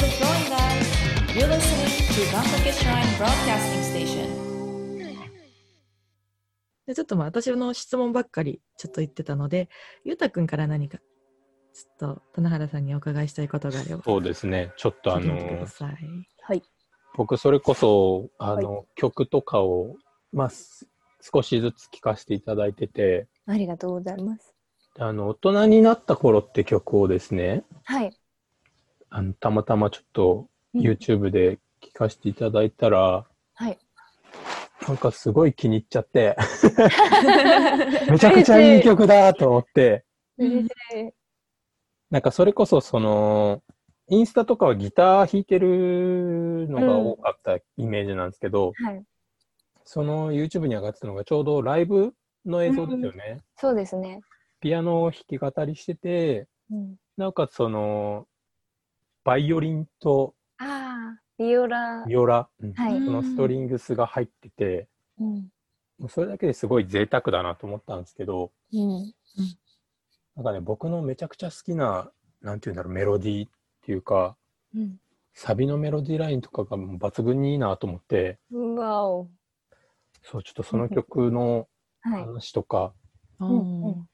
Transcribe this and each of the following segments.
It going, guys? You're listening to Gankake Shrine Broadcasting Station. でちょっとまあ私の質問ばっかりちょっと言ってたので、ゆうたくんから何か、ちょっと棚原さんにお伺いしたいことがあれば、そうですね。ちょっとあ聞いてみてくのだ、さい。はい。僕それこそ、あの、曲とかを、まあ、す少しずつ聴かせていただいてて、ありがとうございます。あの、大人になった頃って曲をですね、はい。あの、たまたまちょっとうん YouTube で聴かせていただいたら、はい。なんかすごい気に入っちゃって、めちゃくちゃいい曲だと思って、嬉しい。なんかそれこそその、インスタとかはギター弾いてるのが多かったイメージなんですけど、はい。その YouTube に上がってたのがちょうどライブの映像ですよね。そうですね。ピアノを弾き語りしてて、うん、なおかつその、バイオリンとビオラ。ビオラ、うんはい。うんそのストリングスが入ってて、うん。もうそれだけですごい贅沢だなと思ったんですけど、うん。なんかね、僕のめちゃくちゃ好きな、なんていうんだろう、メロディーっていうか、うん。サビのメロディーラインとかがもう抜群にいいなと思って、うわお。そう、ちょっとその曲のはい。話とか、うんうんうん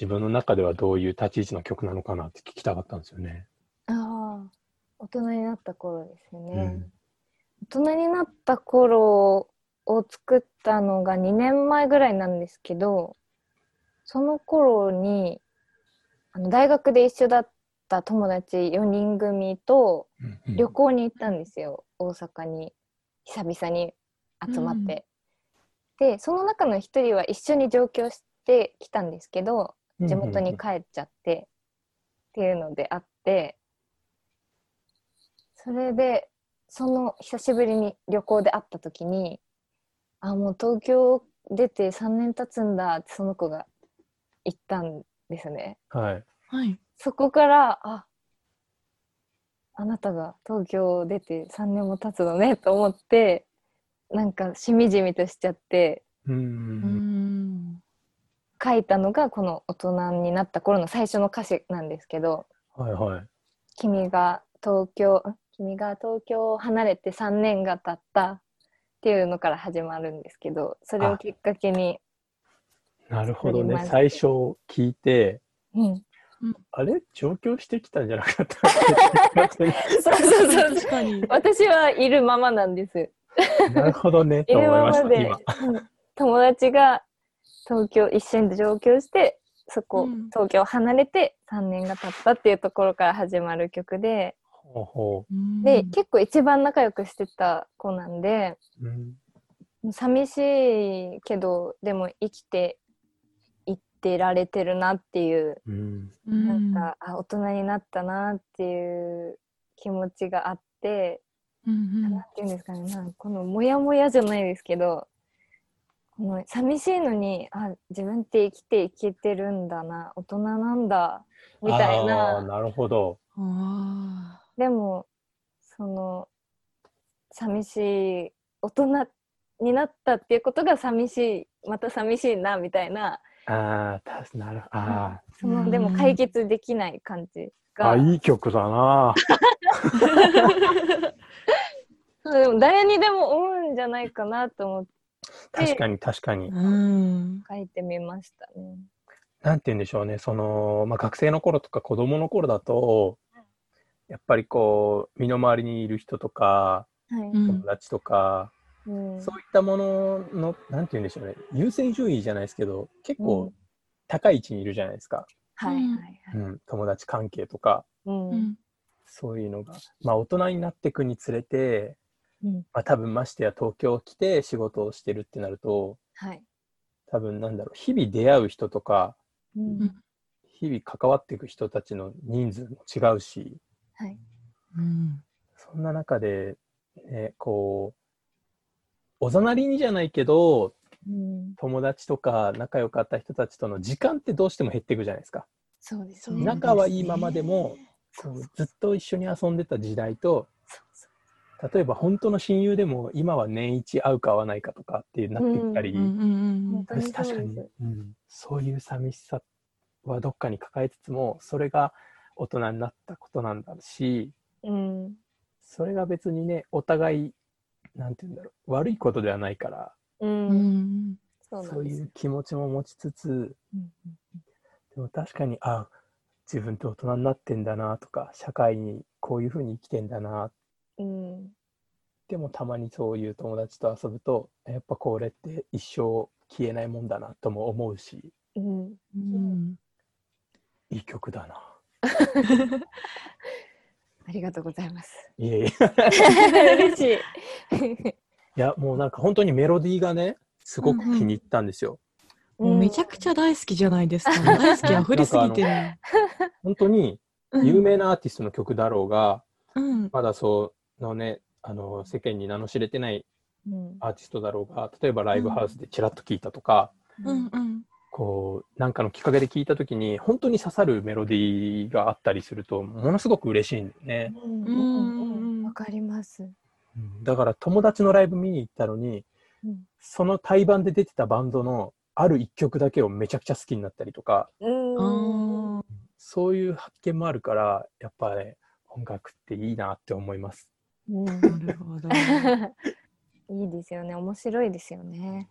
自分の中ではどういう立ち位置の曲なのかなって聞きたかったんですよね。大人になった頃ですよね。うん。大人になった頃を作ったのが2年前ぐらいなんですけど、その頃に、あの大学で一緒だった友達4人組とうん旅行に行ったんですよ、大阪に。久々に集まって、でその中の一人は一緒に上京してきたんですけど地元に帰っちゃって、っていうのであってそれでその久しぶりに旅行で会った時にあもう東京出て3年経つんだってその子が言ったんですね。はい。はい。そこから、あ、あなたが東京出て3年も経つのねと思って、なんかしみじみとしちゃって、う。うんん。書いたのがこの大人になった頃の最初の歌詞なんですけど、はいはい。君が東京、ん君が東京を離れて3年が経ったっていうのから始まるんですけど、それをきっかけに、なるほどね。最初聞いて、うん、あれ？上京してきたんじゃなかった？そうそうそう確かに。私はいるままなんです。なるほどね、いと思いるまました、まで今。うん。友達が東京一緒に上京してそこ、うん。東京を離れて3年が経ったっていうところから始まる曲で、で結構一番仲良くしてた子なんでう。うん寂しいけどでも生きていってられてるなっていう、うん。うん、なんかあ大人になったなっていう気持ちがあって、うんなんていうんですかねなんかこのモヤモヤじゃないですけどこの寂しいのにあ自分って生きていけてるんだな大人なんだみたいななるほど。うん。あでもその寂しい大人になったっていうことが寂しいまた寂しいなみたいなああ、たなるあそのうんでも解決できない感じーがあ、いい曲だな。そうでも誰にでも思うんじゃないかなと思って確かに確かにー。うん。書いてみましたね。なんて言うんでしょうね、その、まあ、学生の頃とか子供の頃だと、やっぱりこう、身の回りにいる人とか、はい。うん。友達とか、うん。そういったものの、なんて言うんでしょうね、優先順位じゃないですけど、結う構ん。高い位置にいるじゃないですか。はいはいはい。うん、友達関係とか、うん。うん。そういうのが。まあ、大人になっていくにつれて、うん。まあ、多分ましてや東京来て仕事をしてるってなると、はい。多分なんだろう、日々出会う人とか、うん。日々関わっていく人たちの人数も違うし、はい。うん。そんな中で、ね、こう、おざなりにじゃないけど、うん友達とか仲良かった人たちとの時間ってどうしても減っていくじゃないですか。そうですね。そう仲はいいままでも、こうずっと一緒に遊んでた時代と、例えば本当の親友でも今は年一会うか会わないかとかってなっていったり、うんうん本当に私確かにうん、そういう寂しさはどっかに抱えつつもそれが大人になったことなんだしうん。それが別にね、お互い、なんて言うんだろう、悪いことではないから、う。うんん。そう。いう気持ちも持ちつつ、うんでも確かに、あ、自分って大人になってんだなとか、社会にこういうふうに生きてんだな、うん。でもたまにそういう友達と遊ぶと、やっぱこれって一生消えないもんだなとも思うし、うん。うん。いい曲だな。ありがとうございます。いえいえ。嬉しい。いや、もうなんか本当にメロディーがね、すごく気に入ったんですよ。もうめちゃくちゃ大好きじゃないですか。大好き溢れすぎてる。本当にうん有名なアーティストの曲だろうが、うん。まだそのね、あの世間に名の知れてないうん。アーティストだろうが、例えばライブハウスでチラッと聞いたとか、うんうん。こう、なんかのきっかけで聞いたときに、本当に刺さるメロディーがあったりすると、ものすごく嬉しいんだよね。うんうんうんわかります。うんだから友達のライブ見に行ったのに、うんその対バンで出てたバンドのある一曲だけをめちゃくちゃ好きになったりとか、うん。あそういう発見もあるから、やっぱね、音楽っていいなって思います。うんあ、なるほど。ね、いいですよね。面白いですよね。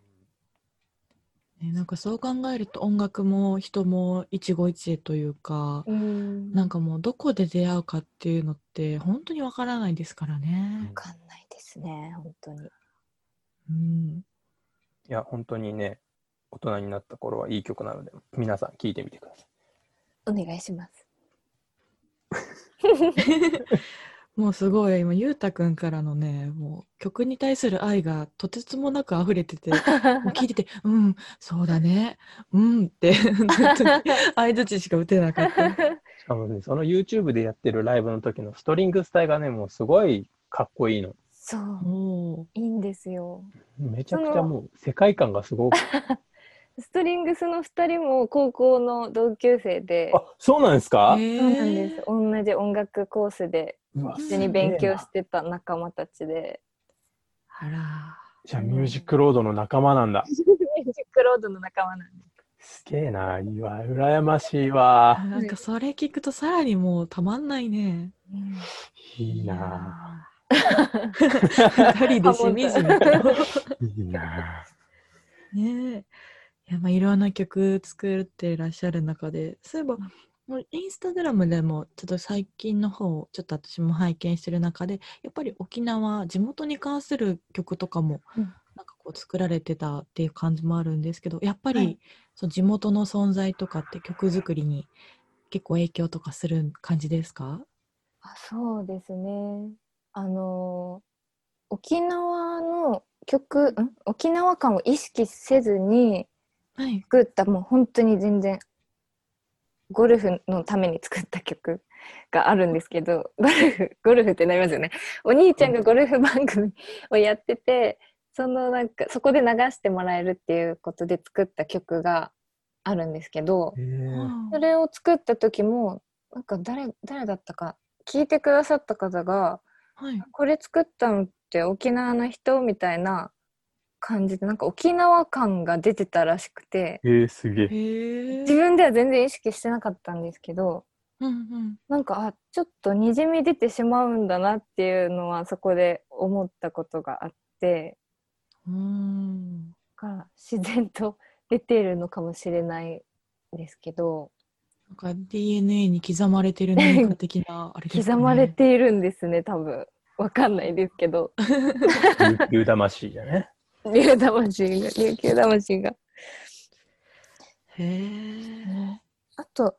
なんかそう考えると音楽も人も一期一会というか、うん。なんかもうどこで出会うかっていうのって本当にわからないですからねわ。かんないですね。本当に。うん。いや、本当にね、大人になった頃はいい曲なので、皆さん聴いてみてください。お願いします。もうすごい今ゆうたくんからのねもう曲に対する愛がとてつもなく溢れてて もう聞いてて「うんそうだねうん」って 相づちしか打てなかった。しかもね、その YouTube でやってるライブの時のストリングスタイがね、もうすごいかっこいいの。そう。いいんですよ。めちゃくちゃもう世界観がすごく。ストリングスの二人も高校の同級生で、あ、そうなんですか、そうなんです。同じ音楽コースで一緒に勉強してた仲間たちで、あらじゃあミュージックロードの仲間なんだ。ミュージックロードの仲間なんです。すげえな。いいわ。羨ましいわ。なんかそれ聞くとさらにもうたまんないね。いいな。二人でしみじみと。いいな。ねえ。いや、まあ、いろんな曲作っていらっしゃる中で、そういえば、もうインスタグラムでも、ちょっと最近の方、ちょっと私も拝見してる中で、やっぱり沖縄、地元に関する曲とかも、うんなんかこう作られてたっていう感じもあるんですけど、やっぱり、はいそう地元の存在とかって曲作りに結構影響とかする感じですか？あそうですね。あの沖縄の曲、ん？沖縄感を意識せずにはい。作ったもう本当に全然ゴルフのために作った曲があるんですけどゴルフゴルフってなりますよね。お兄ちゃんがゴルフ番組をやっててそのなんかそこで流してもらえるっていうことで作った曲があるんですけどえー。それを作った時もなんか誰誰だったか聞いてくださった方がはい。これ作ったのって沖縄の人みたいな感じでなんか沖縄感が出てたらしくてえー、すげえ。自分では全然意識してなかったんですけどうんうん。なんかあちょっとにじみ出てしまうんだなっていうのはそこで思ったことがあってうーん。だから自然と出てるのかもしれないですけどなんか DNA に刻まれてる何か的なあれですか、ね、刻まれているんですね多分わかんないですけど 琉球魂だね。竜魂が琉球魂が。へえ、あと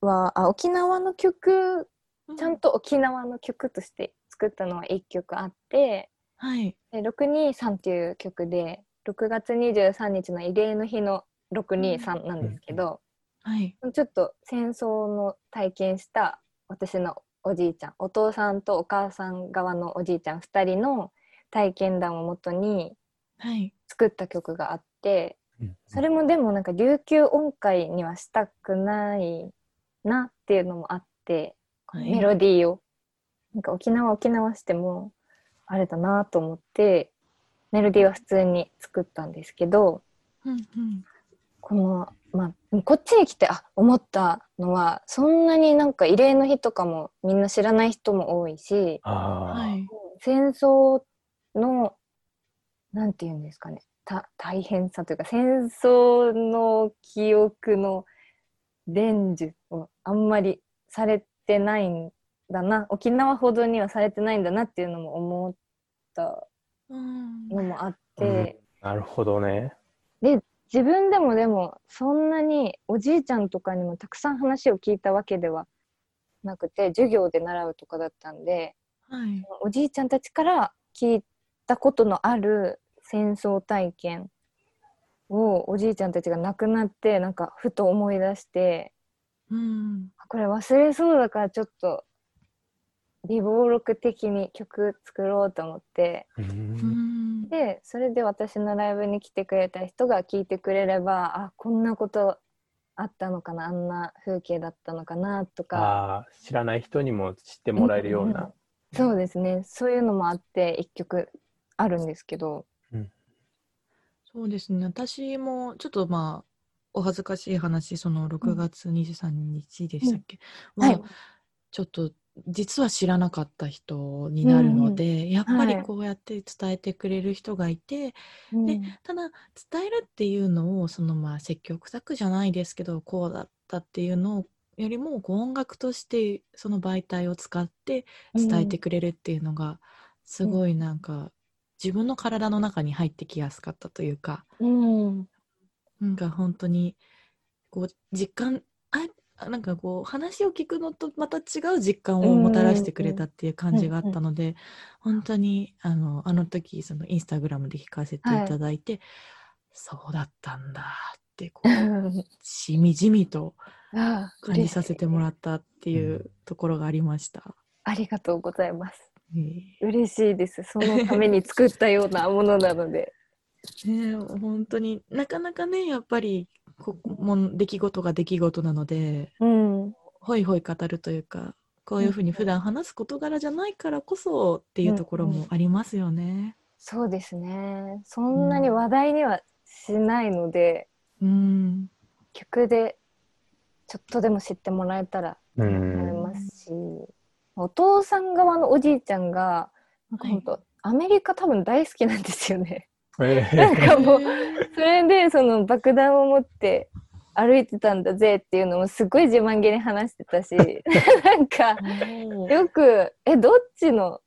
はあ沖縄の曲ちゃんと沖縄の曲として作ったのは1曲あってはい「で623」っていう曲で6月23日の慰霊の日の623なんですけど、はい。ちょっと戦争の体験した私のおじいちゃんお父さんとお母さん側のおじいちゃん2人の体験談をもとにはい作った曲があってうん。それもでもなんか琉球音階にはしたくないなっていうのもあって、はい。メロディーをなんか沖縄沖縄してもあれだなと思ってメロディーは普通に作ったんですけどうんうん。この、まあ、こっちに来て、あ、思ったのは、そんなになんか慰霊の日とかもみんな知らない人も多いし。戦争の、なんて言うんですかね、た大変さというか、戦争の記憶の伝授をあんまりされてないんだな、沖縄ほどにはされてないんだなっていうのも思ったうんのもあって、なるほどね。自分でもでもそんなにおじいちゃんとかにもたくさん話を聞いたわけではなくて授業で習うとかだったんではい。おじいちゃんたちから聞いたことのある戦争体験をおじいちゃんたちが亡くなってなんかふと思い出してうん。これ忘れそうだからちょっと微暴録的に曲作ろうと思ってううんん。でそれで私のライブに来てくれた人が聞いてくれればあこんなことあったのかなあんな風景だったのかなとか知らない人にも知ってもらえるような。そうですねそういうのもあって一曲あるんですけど。そうですね。私もちょっとまあ、お恥ずかしい話、その6月23日でしたっけ、うん。はい。はちょっと実は知らなかった人になるので、やっぱりはいこうやって伝えてくれる人がいて、うん。でただ伝えるっていうのをそのまあ積極作じゃないですけどこうだったっていうのよりもこう音楽としてその媒体を使って伝えてくれるっていうのがすごいなんか自分の体の中に入ってきやすかったというかうん。なんか本当にこう実感あなんかこう話を聞くのとまた違う実感をもたらしてくれたっていう感じがあったので本当にあのあの時そのインスタグラムで聞かせていただいて、そうだったんだってこうしみじみと あ感じさせてもらっったっていうところがありました。ありがとうございます。ね嬉しいです。そのために作ったようなものなので。え ねえ本当に。なかなかねやっぱりこもん出来事が出来事なのでうん。ほいほい語るというかこういうふうに普段話す事柄じゃないからこそっていうところもありますよね。そうですね。そんなに話題にはしないので、うん、曲でちょっとでも知ってもらえたらう思いん。ますし、お父さん側のおじいちゃんがなんか本当、アメリカ多分大好きなんですよね。えなんーかもう それでその爆弾を持って歩いてたんだぜっていうのもすごい自慢げに話してたし なんかよくえどっちの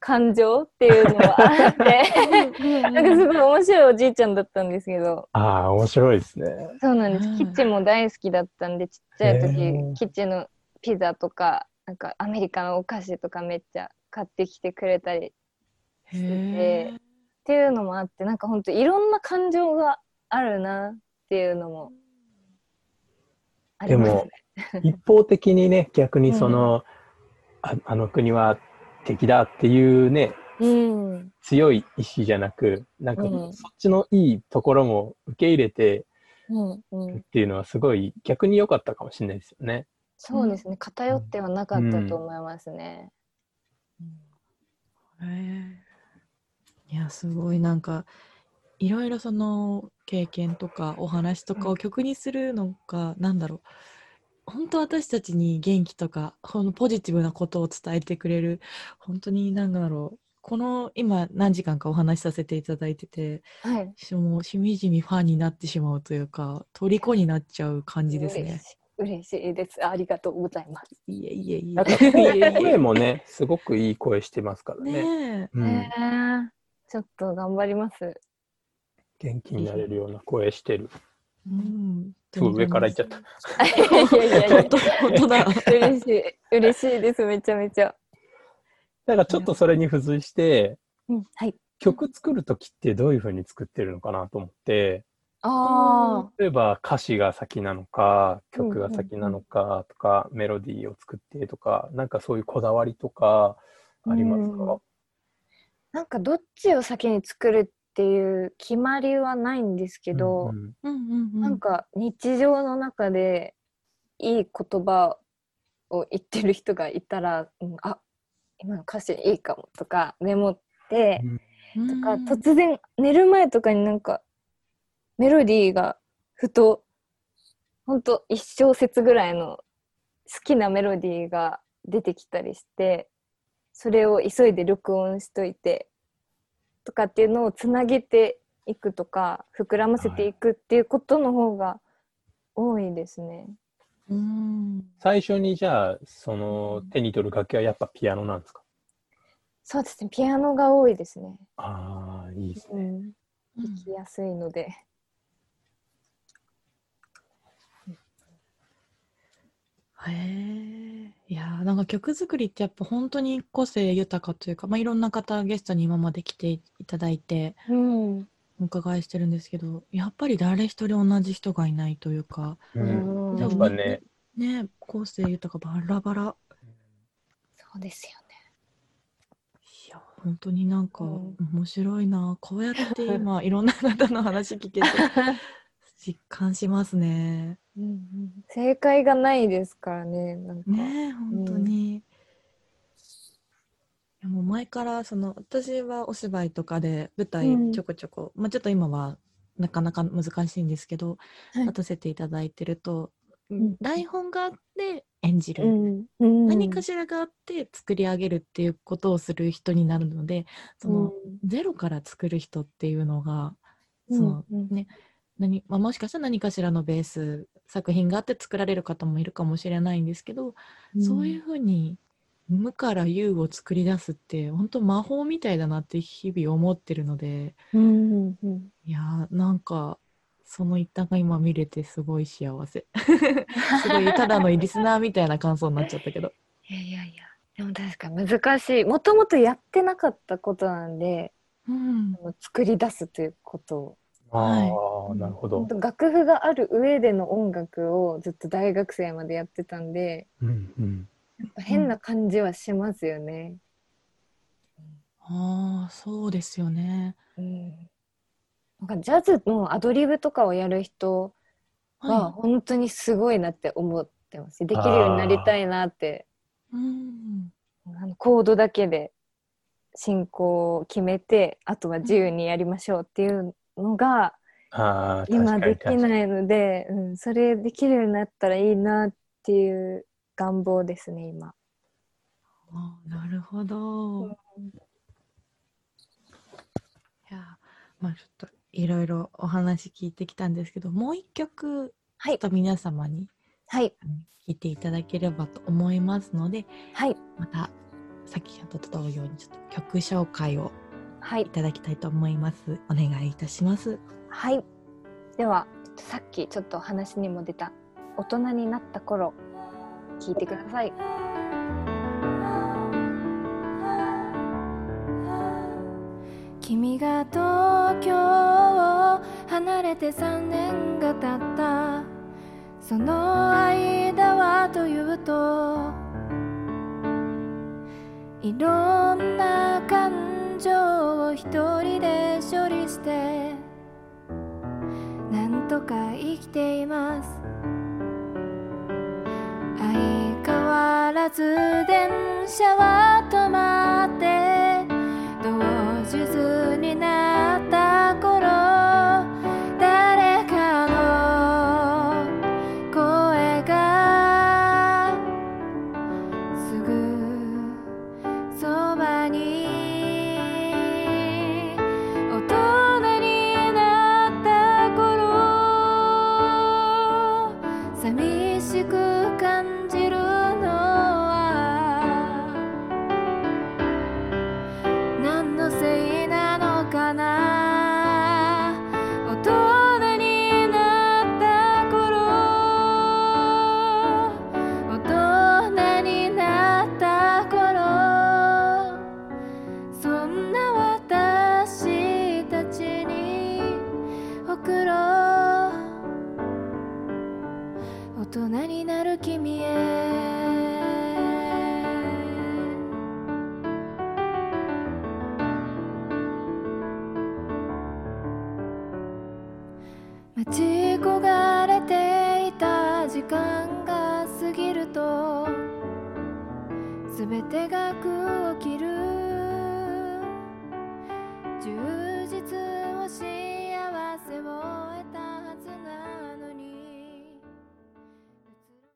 感情っていうのはあってなんかすごい面白いおじいちゃんだったんですけど。ああ、面白いですね。そうなんです、うん。キッチンも大好きだったんでちっちゃい時、キッチンのピザとかなんかアメリカのお菓子とかめっちゃ買ってきてくれたりっへえていうのもあってなんか本当いろんな感情があるなっていうのもありますね。一方的にね、逆にその、ああの国は敵だっていうね、うん、強い意志じゃなく、なんかうんそっちのいいところも受け入れてうん、うんっ。ていうのはすごい逆に良かったかもしれないですよね。そうですね。偏ってはなかったと思いますね。へえいやすごいなんかいろいろその経験とかお話とかを曲にするのが、なんだろう本当私たちに元気とかこのポジティブなことを伝えてくれる本当に何だろうこの今何時間かお話しさせていただいててはい。しもうしみじみファンになってしまうというか虜になっちゃう感じですね。嬉しい嬉しいです。ありがとうございます。いえいえいえ。声もね、すごくいい声してますからね。ねえ。うんちょっと頑張ります。元気になれるような声してる。うん。上から言っちゃった。いやいやいや本当本当だ。嬉しい。嬉しいです。めちゃめちゃ。だからちょっとそれに付随して、うん、はい。曲作るときってどういうふうに作ってるのかなと思って、あ例えば歌詞が先なのか、曲が先なのかとか、メロディーを作ってとか、なんかそういうこだわりとかありますか、うん。なんかどっちを先に作るっていう決まりはないんですけど、うんうんうん。うん。なんか日常の中でいい言葉を言ってる人がいたら、うん、あ今の歌詞いいかもとかメモって、うん。とか突然寝る前とかになんかメロディーがふとほんと一小節ぐらいの好きなメロディーが出てきたりしてそれを急いで録音しといてとかっていうのをつなげていくとか膨らませていくっていうことの方が多いですね。うん。最初にじゃあ、その手に取る楽器はやっぱピアノなんですか？そうですねピアノが多いですね。ああ、いいですね。うん、弾きやすいので。へえ。いやーなんか曲作りってやっぱ本当に個性豊かというか、まあ、いろんな方ゲストに今まで来ていただいてうん。お伺いしてるんですけどやっぱり誰一人同じ人がいないというかうん。うん。やっぱね、ね個性豊かバラバラ。そうですよね。いや本当になんかうん。面白いなこうやって今いろんな方の話聞けて 実感しますね。うんうん。正解がないですからね。なんか。ねえ本当に。いやもう前からその私はお芝居とかで舞うん。台ちょこちょこ、まあちょっと今はなかなか難しいんですけど、はい。立たせていただいてると、ん。台本があって演じる、うん。うん。何かしらがあって作り上げるっていうことをする人になるのでその、ゼロから作る人っていうのがうんその、うん。ね何まあ、もしかしたら何かしらのベース作品があって作られる方もいるかもしれないんですけど、そういうふうに無から有を作り出すって本当魔法みたいだなって日々思ってるのでうんうんうん。いやーなんかその一端が今見れてすごい幸せ。すごいただのリスナーみたいな感想になっちゃったけど。いやいやいや。でも確かに難しい。もともとやってなかったことなんでうん。作り出すということをはいああ、なるほど本。当楽譜がある上での音楽をずっと大学生までやってたんでうんうん。やっぱ変な感じはしますよね。ああそうですよねうんなんかジャズのアドリブとかをやる人はは本当にすごいなって思ってます。できるようになりたいなっていうんあのコードだけで進行を決めてあとは自由にやりましょうっていうのが今できないので、うん、それできるようになったらいいなっていう願望ですね今。なるほど。うん。いやまあちょっといろいろお話聞いてきたんですけどもう一曲はい。ちょっと皆様にはい。聞いていただければと思いますのではい。またさっきと同様にちょっと曲紹介をはいいただきたいと思います。お願いいたします。はい。ではさっきちょっと話にも出た大人になった頃聞いてください。君が東京を離れて3年が経ったその間はというといろんな感情を一人で処理してなんとか生きています。相変わらず電車は止まって